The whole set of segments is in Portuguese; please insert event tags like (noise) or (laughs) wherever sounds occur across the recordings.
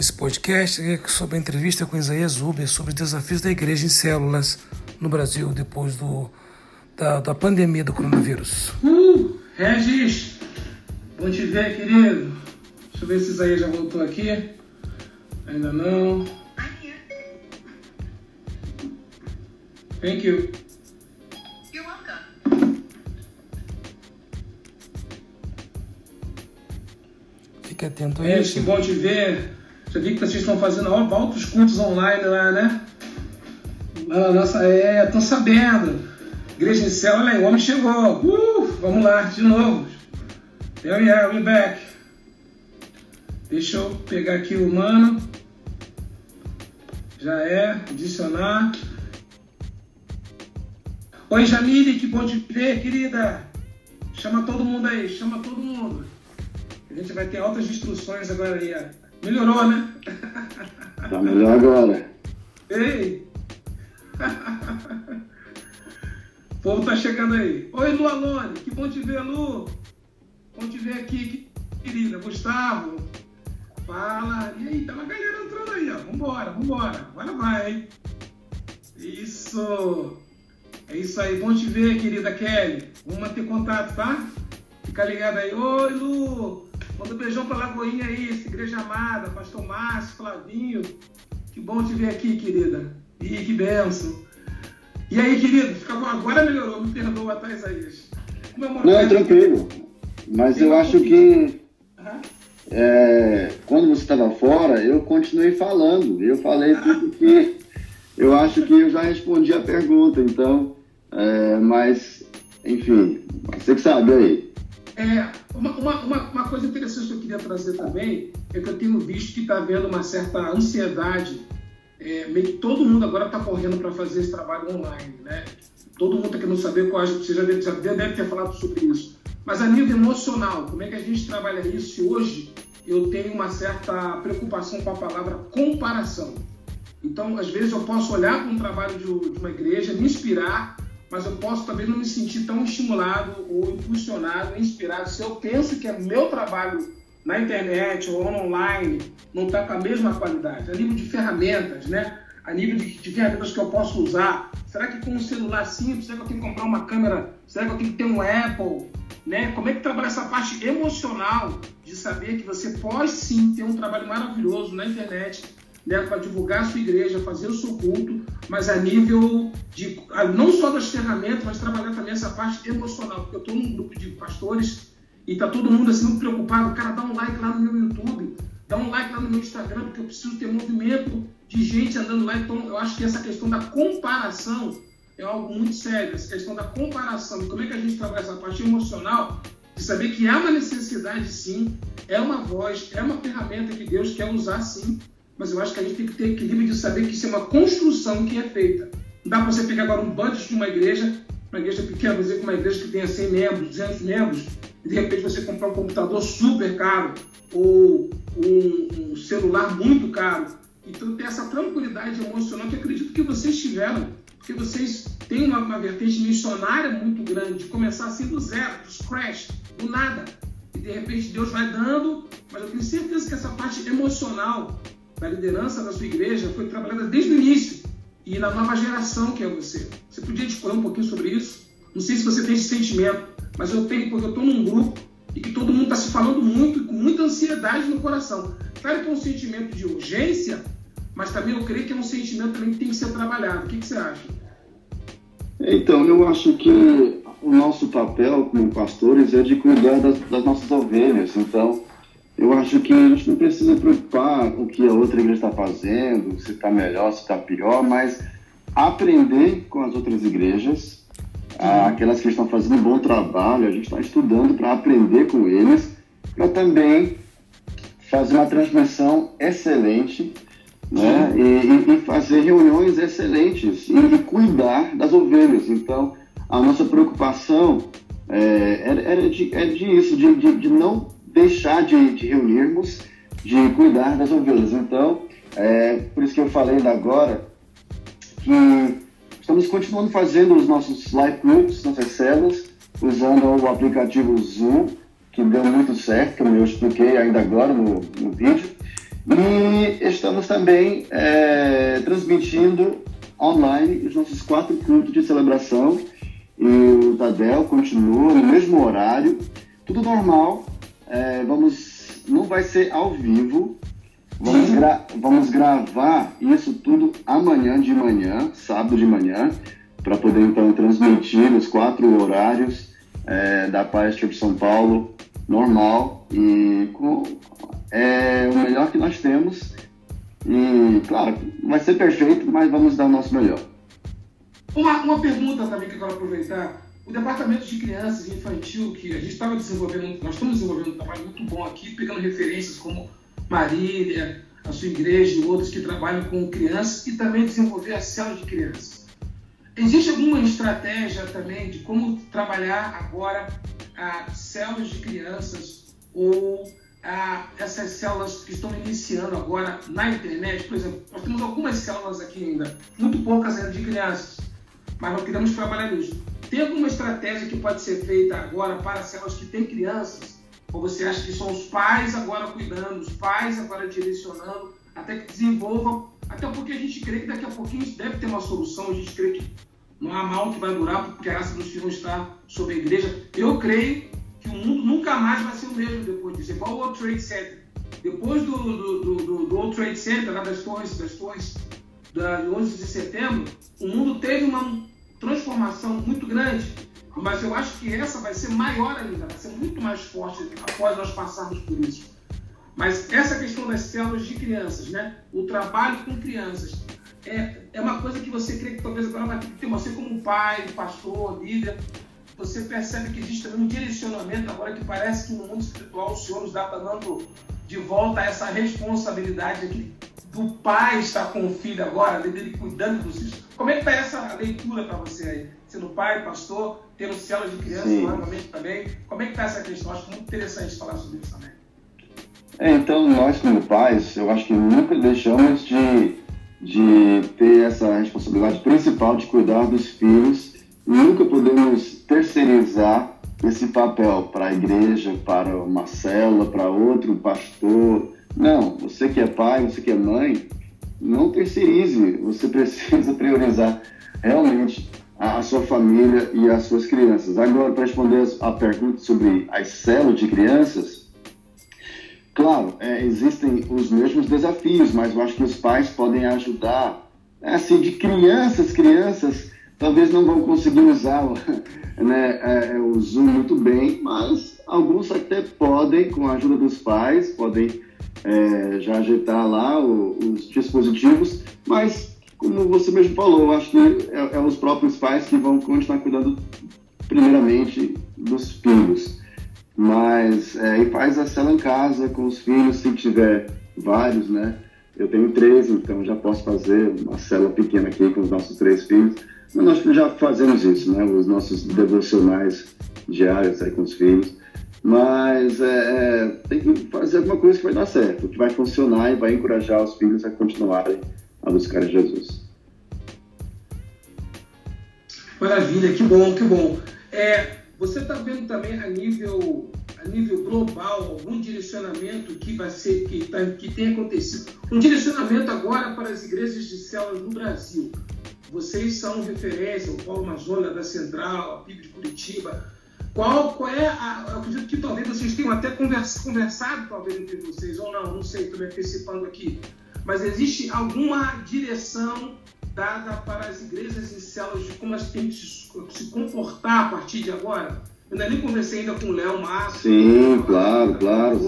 Esse podcast é sobre a entrevista com Isaías Uber sobre os desafios da igreja em células no Brasil depois do, da, da pandemia do coronavírus. Uh, Regis, bom te ver, querido. Deixa eu ver se Isaías já voltou aqui. Ainda não. Thank you. You're welcome. Fique atento a É, isso. que bom te ver. Já vi que vocês estão fazendo altos cultos online lá, né? Ah, nossa, é, tô sabendo. Igreja em céu, olha aí, o homem chegou. Uh, vamos lá, de novo. There we are, we back. Deixa eu pegar aqui o mano. Já é, adicionar. Oi, Jamile, que bom te ver, querida. Chama todo mundo aí, chama todo mundo. A gente vai ter altas instruções agora aí. Melhorou, né? Tá melhor agora. Ei! o povo tá chegando aí. Oi, Lu Alone, que bom te ver, Lu. Bom te ver aqui, querida. Gustavo. Fala. E aí, tá uma galera entrando aí, ó. Vambora, vambora. Agora vai, hein? Isso. É isso aí. Bom te ver, querida Kelly. Vamos manter contato, tá? Fica ligado aí. Oi, Lu. Manda um beijão pra Lagoinha aí, essa igreja amada. Pastor Márcio, Flavinho. Que bom te ver aqui, querida. Ih, que benção. E aí, querido? Fica bom. Agora melhorou. Me perdoa, tá, Isaías? Não, perto- tranquilo. Mas eu acho que é, quando você estava fora, eu continuei falando. Eu falei tudo (laughs) que eu acho que eu já respondi a pergunta. Então, é, mas, enfim, você que sabe aí. É, uma, uma, uma, coisa interessante que eu queria trazer também é que eu tenho visto que está havendo uma certa ansiedade. É, meio que todo mundo agora está correndo para fazer esse trabalho online, né? Todo mundo está querendo saber qual você já deve, já deve ter falado sobre isso. Mas a nível emocional, como é que a gente trabalha isso? Hoje eu tenho uma certa preocupação com a palavra comparação. Então, às vezes, eu posso olhar para um trabalho de, de uma igreja, me inspirar, mas eu posso também não me sentir tão estimulado ou impulsionado, inspirado, se eu penso que é meu trabalho na internet ou online não está com a mesma qualidade, a nível de ferramentas, né? A nível de, de ferramentas que eu posso usar. Será que com um celular simples, será que eu tenho que comprar uma câmera? Será que eu tenho que ter um Apple? Né? Como é que trabalha essa parte emocional de saber que você pode sim ter um trabalho maravilhoso na internet né, para divulgar a sua igreja, fazer o seu culto, mas a nível de não só das ferramentas, mas trabalhar também essa parte emocional, porque eu estou num grupo de pastores e tá todo mundo assim muito preocupado, cara, dá um like lá no meu YouTube, dá um like lá no meu Instagram, porque eu preciso ter movimento de gente andando lá, então eu acho que essa questão da comparação é algo muito sério, essa questão da comparação, como é que a gente trabalha essa parte emocional, de saber que há uma necessidade sim, é uma voz, é uma ferramenta que Deus quer usar sim, mas eu acho que a gente tem que ter equilíbrio de saber que isso é uma construção que é feita. Não dá para você pegar agora um budget de uma igreja, uma igreja pequena, por exemplo, uma igreja que tenha 100 membros, 200 membros, e de repente você comprar um computador super caro ou um, um celular muito caro. Então ter essa tranquilidade emocional que acredito que vocês tiveram, porque vocês têm uma, uma vertente missionária muito grande, de começar assim do zero, do scratch, do nada. E de repente Deus vai dando, mas eu tenho certeza que essa parte emocional da liderança da sua igreja foi trabalhada desde o início e na nova geração que é você. Você podia discorrer um pouquinho sobre isso? Não sei se você tem esse sentimento, mas eu tenho porque eu estou num grupo e que todo mundo está se falando muito e com muita ansiedade no coração. Claro que é um sentimento de urgência, mas também eu creio que é um sentimento também que tem que ser trabalhado. O que, que você acha? Então, eu acho que o nosso papel como pastores é de cuidar das, das nossas ovelhas. Então, eu acho que a gente não precisa preocupar com o que a outra igreja está fazendo, se está melhor, se está pior, mas aprender com as outras igrejas, ah, aquelas que estão fazendo um bom trabalho, a gente está estudando para aprender com eles, para também fazer uma transmissão excelente né? E, e- e fazer reuniões excelentes e, e cuidar das ovelhas. Então, a nossa preocupação é, era, era de, é disso, de, de, de não deixar de, de reunirmos, de cuidar das ovelhas. Então, é, por isso que eu falei ainda agora que estamos continuando fazendo os nossos live groups, nossas células, usando o aplicativo Zoom, que deu muito certo, como eu expliquei ainda agora no, no vídeo. E estamos também é, transmitindo online os nossos quatro cultos de celebração. E o Tadel continua no mesmo horário, tudo normal. É, vamos, não vai ser ao vivo. Vamos, gra vamos gravar isso tudo amanhã de manhã, sábado de manhã, para poder então transmitir os quatro horários é, da Paz de São Paulo normal e com, é o melhor que nós temos. E, claro, vai ser perfeito, mas vamos dar o nosso melhor. Uma, uma pergunta também que eu quero aproveitar. O departamento de crianças e infantil, que a gente estava desenvolvendo, nós estamos desenvolvendo um trabalho muito bom aqui, pegando referências como Marília, a sua igreja e outros que trabalham com crianças e também desenvolver a célula de crianças. Existe alguma estratégia também de como trabalhar agora a células de crianças ou a, essas células que estão iniciando agora na internet? Por exemplo, nós temos algumas células aqui ainda, muito poucas ainda de crianças, mas nós queremos trabalhar nisso. Tem alguma estratégia que pode ser feita agora para células que têm crianças? Ou você acha que são os pais agora cuidando, os pais agora direcionando, até que desenvolvam? Até porque a gente crê que daqui a pouquinho deve ter uma solução, a gente crê que não há mal que vai durar, porque a graça dos filhos está sobre a igreja. Eu creio que o mundo nunca mais vai ser o mesmo depois disso. Igual o World Trade Center. Depois do, do, do, do World Trade Center, das torres, das torres da, de 11 de setembro, o mundo teve uma transformação muito grande. Mas eu acho que essa vai ser maior ainda, vai ser muito mais forte após nós passarmos por isso. Mas essa questão das células de crianças, né? o trabalho com crianças, é, é uma coisa que você crê que talvez agora vai ter você como pai, pastor, líder, você percebe que existe também um direcionamento agora que parece que no mundo espiritual o Senhor nos dá dando de volta essa responsabilidade aqui do pai estar com o filho agora, dele cuidando dos filhos. Como é que está essa leitura para você aí? Sendo pai, pastor, tendo célula de criança normalmente também. Como é que está essa questão? Acho muito interessante falar sobre isso também. É, então, nós como pais, eu acho que nunca deixamos de de ter essa responsabilidade principal de cuidar dos filhos. Nunca podemos terceirizar esse papel para a igreja, para uma célula, para outro pastor. Não, você que é pai, você que é mãe, não terceirize. Você (laughs) precisa priorizar realmente a sua família e as suas crianças. Agora, para responder a pergunta sobre as células de crianças, Claro, é, existem os mesmos desafios, mas eu acho que os pais podem ajudar. É, assim, de crianças, crianças talvez não vão conseguir usar (laughs) né, é, é, o Zoom muito bem, mas alguns até podem, com a ajuda dos pais, podem é, já ajeitar lá o, os dispositivos, mas como você mesmo falou, acho que é, é os próprios pais que vão continuar cuidando primeiramente dos filhos. Mas é, e faz a cela em casa com os filhos, se tiver vários, né? Eu tenho três, então já posso fazer uma cela pequena aqui com os nossos três filhos. Mas nós já fazemos isso, né? Os nossos devocionais diários aí com os filhos. Mas é, é, tem que fazer alguma coisa que vai dar certo, que vai funcionar e vai encorajar os filhos a continuarem a buscar Jesus. Maravilha, que bom, que bom. É, você está vendo também a nível, a nível global algum direcionamento que vai ser que, tá, que tem acontecido? Um direcionamento agora para as igrejas de células no Brasil. Vocês são referência, o Paulo Mazona da Central, a PIB de Curitiba. Qual, qual é a. Eu acredito que talvez vocês tenham até conversa, conversado, talvez, entre vocês, ou não, não sei, estou me antecipando aqui. Mas existe alguma direção dada para as igrejas e células de como elas têm que se comportar a partir de agora? Eu ainda nem conversei ainda com o Léo Márcio. Sim, claro, claro.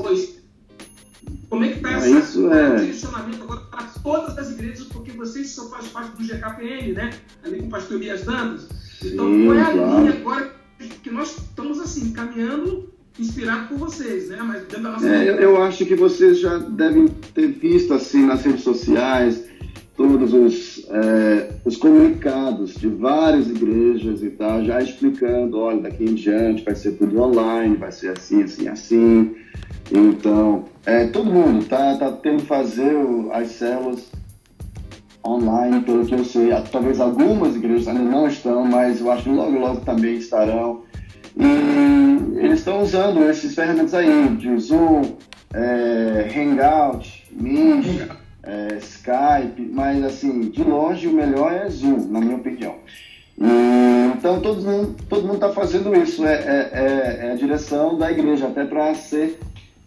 Como é que está esse é... direcionamento agora para todas as igrejas, porque vocês são faz parte do GKPN, né? Ali com pastorias Dantas. Então, Sim, qual é a claro. linha agora que nós estamos assim, caminhando inspirado por vocês, né? Mas dentro da nossa é, eu, eu, acho que vocês já devem ter visto assim nas redes sociais todos os, é, os comunicados de várias igrejas e tal, já explicando, olha, daqui em diante vai ser tudo online, vai ser assim, assim, assim. Então, é, todo mundo tá, tá tendo que fazer as células online, pelo que eu sei. Talvez algumas igrejas ainda não estão, mas eu acho que logo, logo também estarão. E eles estão usando esses ferramentas aí, de Zoom, é, Hangout, Meet, é, Skype, mas assim, de longe o melhor é Zoom, na minha opinião. E, então todo mundo todo mundo está fazendo isso, é, é, é, é, a direção da igreja, até para ser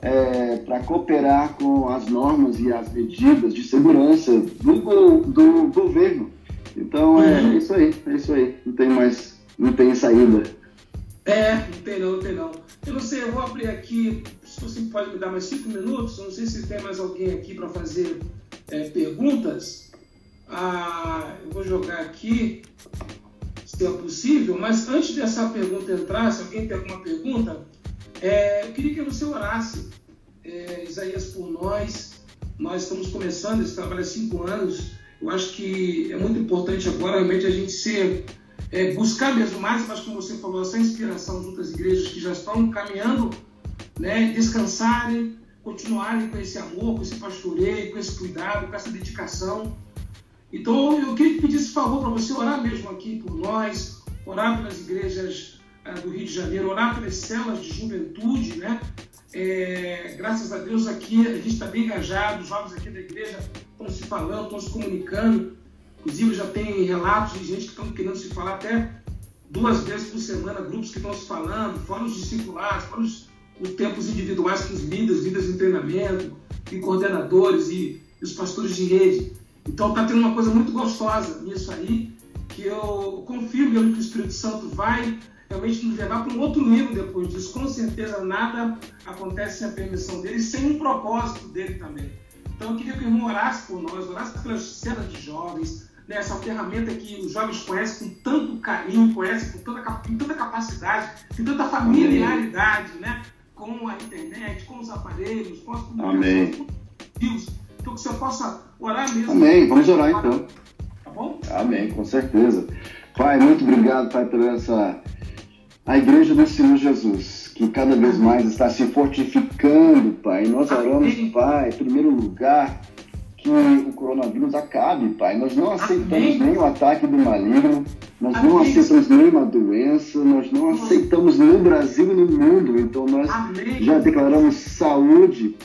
é, para cooperar com as normas e as medidas de segurança do, do governo. Então é, uhum. isso aí, é isso aí. Não tem mais, não tem saída. É, não tem não, não tem não. Eu não sei, eu vou abrir aqui, se você pode me dar mais cinco minutos, não sei se tem mais alguém aqui para fazer é, perguntas. Ah, eu vou jogar aqui, se é possível, mas antes dessa pergunta entrar, se alguém tem alguma pergunta, é, eu queria que você orasse, é, Isaías, por nós. Nós estamos começando esse trabalho há cinco anos. Eu acho que é muito importante agora realmente a gente ser é, buscar mesmo mais, mas como você falou, essa inspiração junto às igrejas que já estão caminhando, né, descansarem, continuarem com esse amor, com esse pastoreio, com esse cuidado, com essa dedicação. Então eu queria pedir esse favor para você orar mesmo aqui por nós, orar pelas igrejas é, do Rio de Janeiro, orar pelas celas de juventude, né? É, graças a Deus aqui a gente está bem engajado, os jovens aqui da igreja estão se falando, estão se comunicando. Inclusive, já tem relatos de gente que estão querendo se falar até duas vezes por semana, grupos que estão se falando, fora os discipulados, fora os, os tempos individuais com os líderes, líderes de treinamento, e coordenadores e, e os pastores de rede. Então, está tendo uma coisa muito gostosa nisso aí, que eu confio mesmo que o Espírito Santo vai realmente nos levar para um outro nível depois disso. Com certeza, nada acontece sem a permissão dele, sem um propósito dele também. Então, eu queria que o irmão orasse por nós, orasse pelas cenas de jovens, né, essa ferramenta que os jovens conhecem com tanto carinho, conhecem com tanta, com tanta capacidade, com tanta familiaridade, né, com a internet, com os aparelhos, com as comunicações, com Deus. Então que você possa orar mesmo. Amém, vamos orar então. Tá bom? Amém, com certeza. Pai, muito obrigado, Pai, por essa a igreja do Senhor Jesus, que cada vez mais está se fortificando, Pai. Nós oramos, Pai, em primeiro lugar, que o coronavírus acabe, Pai. Nós não aceitamos Amém. nenhum ataque do maligno, nós Amém. não aceitamos nenhuma doença, nós não aceitamos no Brasil e no mundo. Então nós Amém. já declaramos saúde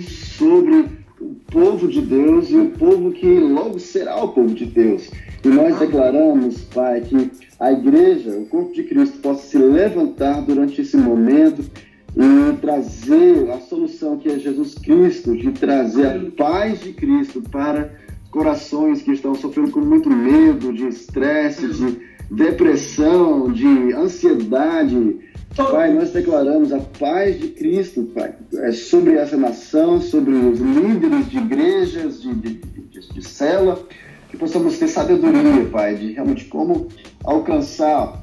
sobre o povo de Deus e o povo que logo será o povo de Deus. E nós declaramos, Pai, que a igreja, o corpo de Cristo, possa se levantar durante esse momento e trazer a solução que é Jesus Cristo, de trazer a paz de Cristo para corações que estão sofrendo com muito medo, de estresse, de depressão, de ansiedade. Pai, nós declaramos a paz de Cristo, Pai, é sobre essa nação, sobre os líderes de igrejas, de, de, de, de cela, que possamos ter sabedoria, Pai, de realmente como alcançar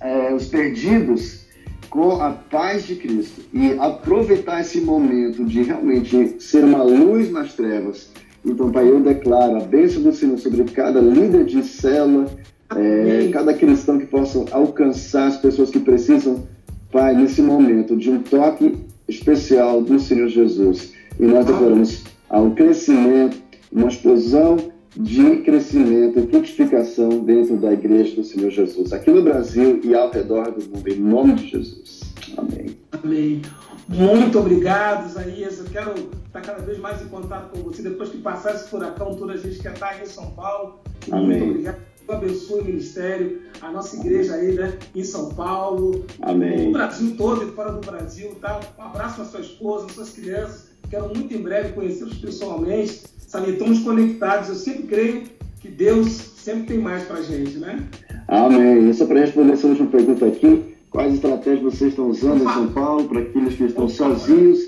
é, os perdidos com a paz de Cristo e aproveitar esse momento de realmente ser uma luz nas trevas. Então, Pai, eu declaro a bênção do Senhor sobre cada líder de célula, é, cada cristão que possa alcançar as pessoas que precisam, Pai, nesse momento de um toque especial do Senhor Jesus. E nós declaramos ao crescimento, uma explosão de crescimento e frutificação dentro da igreja do Senhor Jesus, aqui no Brasil e ao redor do mundo, em nome de Jesus. Amém. Amém. Muito obrigado, Isaías. Eu quero estar cada vez mais em contato com você. Depois que passar esse furacão, toda a gente quer estar aqui em São Paulo. Amém. Muito obrigado. Deus abençoe o ministério, a nossa igreja aí, né, em São Paulo, Amém. no Brasil todo e fora do Brasil, tá? Um abraço para sua esposa, suas crianças. Quero muito em breve conhecê-los pessoalmente sabe, estamos conectados. Eu sempre creio que Deus sempre tem mais para a gente, né? Amém. E só para responder essa última pergunta aqui, quais estratégias vocês estão usando em São Paulo para aqueles que estão sozinhos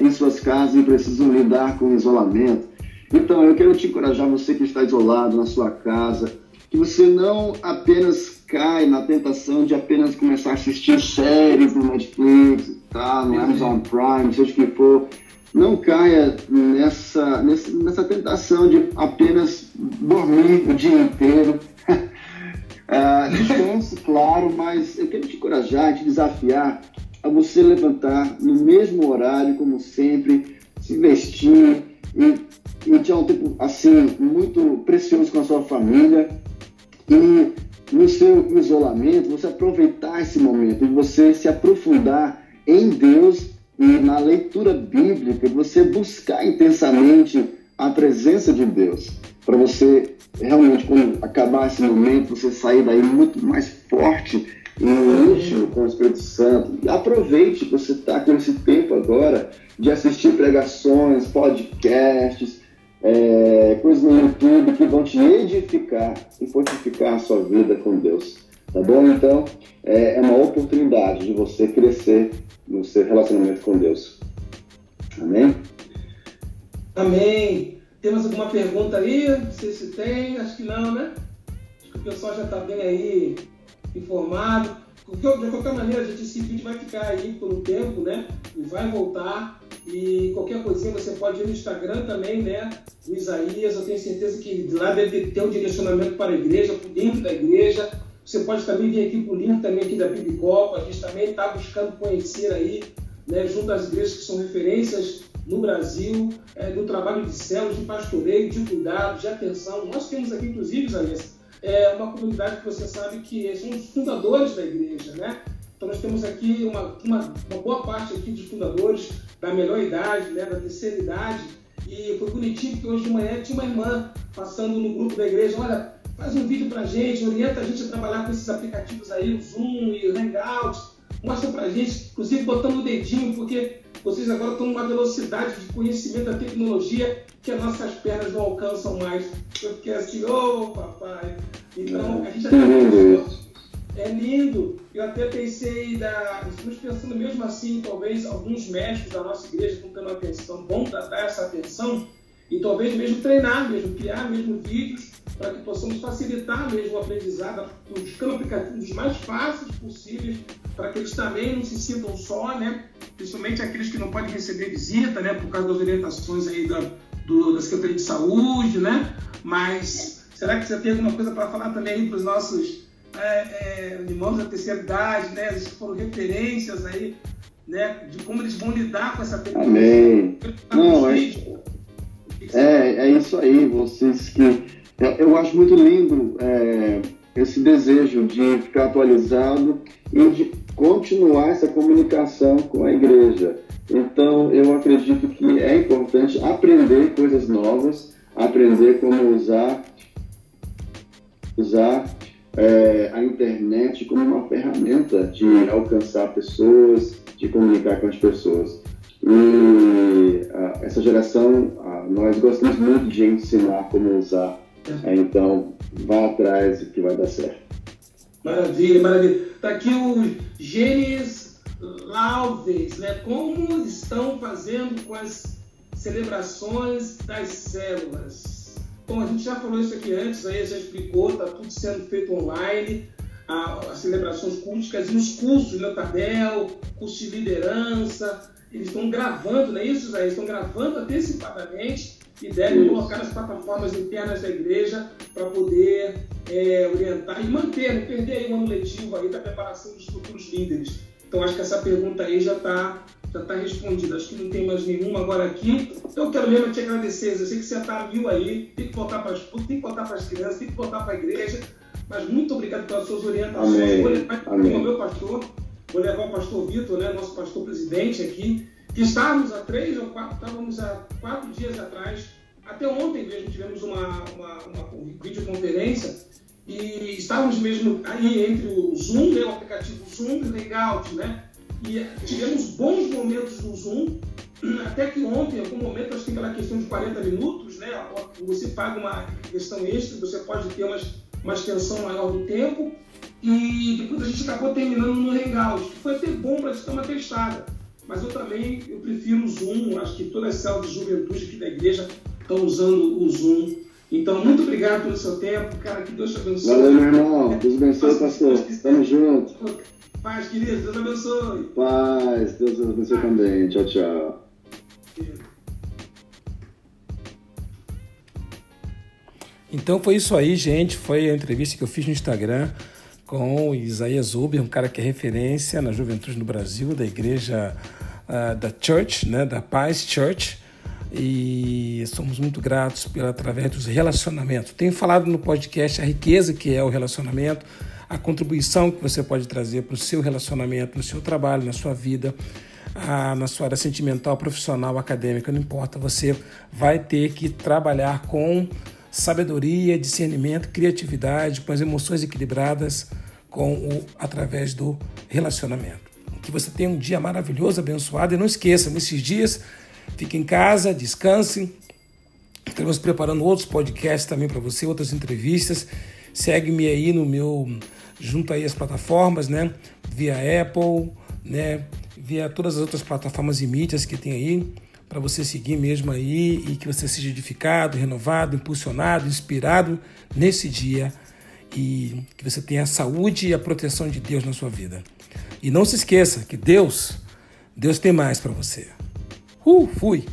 em suas casas e precisam lidar com o isolamento? Então, eu quero te encorajar, você que está isolado na sua casa, que você não apenas cai na tentação de apenas começar a assistir séries no Netflix, tá? no Amazon Prime, seja o que for, não caia nessa, nessa, nessa tentação de apenas dormir o dia inteiro. (laughs) uh, descanse, claro, mas eu quero te encorajar, te desafiar a você levantar no mesmo horário, como sempre, se vestir e, e ter um tempo assim muito precioso com a sua família e no seu isolamento você aproveitar esse momento e você se aprofundar em Deus na leitura bíblica você buscar intensamente a presença de Deus, para você realmente, quando acabar esse momento, você sair daí muito mais forte e íntimo com o Espírito Santo. Aproveite que você está com esse tempo agora de assistir pregações, podcasts, é, coisas no YouTube que vão te edificar e fortificar a sua vida com Deus. Tá bom? Então, é, é uma oportunidade de você crescer no seu relacionamento com Deus. Amém? Amém. Temos alguma pergunta aí? Não sei se tem, acho que não, né? Acho que o pessoal já está bem aí informado. De qualquer maneira, gente, esse vídeo vai ficar aí por um tempo, né? E vai voltar. E qualquer coisinha você pode ir no Instagram também, né? Do Isaías. Eu tenho certeza que lá deve ter um direcionamento para a igreja, para o link da igreja. Você pode também vir aqui para o link também aqui da Bibicopa. A gente também está buscando conhecer aí, né, junto às igrejas que são referências no Brasil, é, trabalho de células, de pastoreio, de cuidado, de atenção. Nós temos aqui, inclusive, Isaías, é uma comunidade que você sabe que são os fundadores da igreja, né? Então nós temos aqui uma, uma, uma boa parte aqui de fundadores da melhor idade, né, da terceira idade, e foi bonitinho que hoje de manhã tinha uma irmã passando no grupo da igreja, olha, faz um vídeo pra gente, orienta a gente a trabalhar com esses aplicativos aí, o Zoom e o Hangout, mostra pra gente, inclusive botando o dedinho, porque vocês agora estão numa velocidade de conhecimento da tecnologia que as nossas pernas não alcançam mais. Eu fiquei assim, ô oh, papai. Então, a gente até pensou, é lindo. Eu até pensei, da, estamos pensando mesmo assim, talvez alguns médicos da nossa igreja estão tendo atenção, vão dar essa atenção e talvez mesmo treinar, mesmo criar mesmo vídeos para que possamos facilitar mesmo o aprendizado, buscando aplicativos mais fáceis possíveis, para que eles também não se sintam só, né? Principalmente aqueles que não podem receber visita, né? Por causa das orientações aí da, do, da Secretaria de Saúde, né? Mas será que você tem alguma coisa para falar também para os nossos é, é, irmãos da terceira idade, né? Eles foram referências aí, né? De como eles vão lidar com essa tecnologia. Amém. Não, é, é, é isso aí. Vocês que eu, acho muito lindo é, esse desejo de ficar atualizado e de continuar essa comunicação com a igreja. Então, eu acredito que é importante aprender coisas novas, aprender como usar, usar é, a internet como uma ferramenta de alcançar pessoas, de comunicar com as pessoas. E a, essa geração, a, nós gostamos muito de ensinar como usar é, então, vá atrás que vai dar certo. Maravilha, maravilha. Está aqui o Gênesis Lauves, né? Como estão fazendo com as celebrações das células? Bom, a gente já falou isso aqui antes, aí já explicou, está tudo sendo feito online, as celebrações culticas e os cursos, né? Tadel, curso de liderança, eles estão gravando, não é isso? Eles estão gravando antecipadamente que devem colocar nas plataformas internas da igreja para poder é, orientar e manter, não perder aí o ano letivo aí da preparação dos futuros líderes. Então acho que essa pergunta aí já está já tá respondida. Acho que não tem mais nenhuma agora aqui. Eu quero mesmo te agradecer. Eu sei que você está mil aí, tem que voltar para as tem que voltar para as crianças, tem que voltar para a igreja. Mas muito obrigado pelas suas orientações. Amém. Vou levar o meu pastor, vou levar o pastor Vitor, né, nosso pastor presidente aqui, que estávamos há três ou quatro, estávamos há quatro dias atrás, até ontem mesmo tivemos uma, uma, uma videoconferência e estávamos mesmo aí entre o Zoom, né, o aplicativo Zoom e o Hangout, né? E tivemos bons momentos no Zoom, até que ontem, em algum momento, acho que aquela questão de 40 minutos, né? Você paga uma questão extra, você pode ter uma, uma extensão maior do tempo. E depois a gente acabou terminando no Hangout, que foi até bom para a gente dar uma testada mas eu também eu prefiro o Zoom, acho que todas as células de juventude aqui da igreja estão usando o Zoom. Então, muito obrigado pelo seu tempo, cara, que Deus te abençoe. Valeu, meu irmão, Deus abençoe, pastor. Tamo junto. Paz, querido, Deus abençoe. Paz, Deus abençoe Paz. também. Tchau, tchau. Então foi isso aí, gente. Foi a entrevista que eu fiz no Instagram com Isaías Uber, um cara que é referência na juventude no Brasil, da igreja uh, da Church, né, da Paz Church. E somos muito gratos pela através dos relacionamentos. Tenho falado no podcast a riqueza que é o relacionamento, a contribuição que você pode trazer para o seu relacionamento, no seu trabalho, na sua vida. ah, na sua área sentimental, profissional, acadêmica, não importa, você vai ter que trabalhar com sabedoria, discernimento, criatividade, com as emoções equilibradas, com o através do relacionamento. Que você tenha um dia maravilhoso, abençoado e não esqueça, nesses dias, fique em casa, descanse. Estamos preparando outros podcasts também para você, outras entrevistas. Segue-me aí no meu junto aí as plataformas, né? Via Apple, né? Via todas as outras plataformas e mídias que tem aí para você seguir mesmo aí e que você seja edificado, renovado, impulsionado, inspirado nesse dia e que você tenha a saúde e a proteção de Deus na sua vida. E não se esqueça que Deus, Deus tem mais para você. Uh, fui!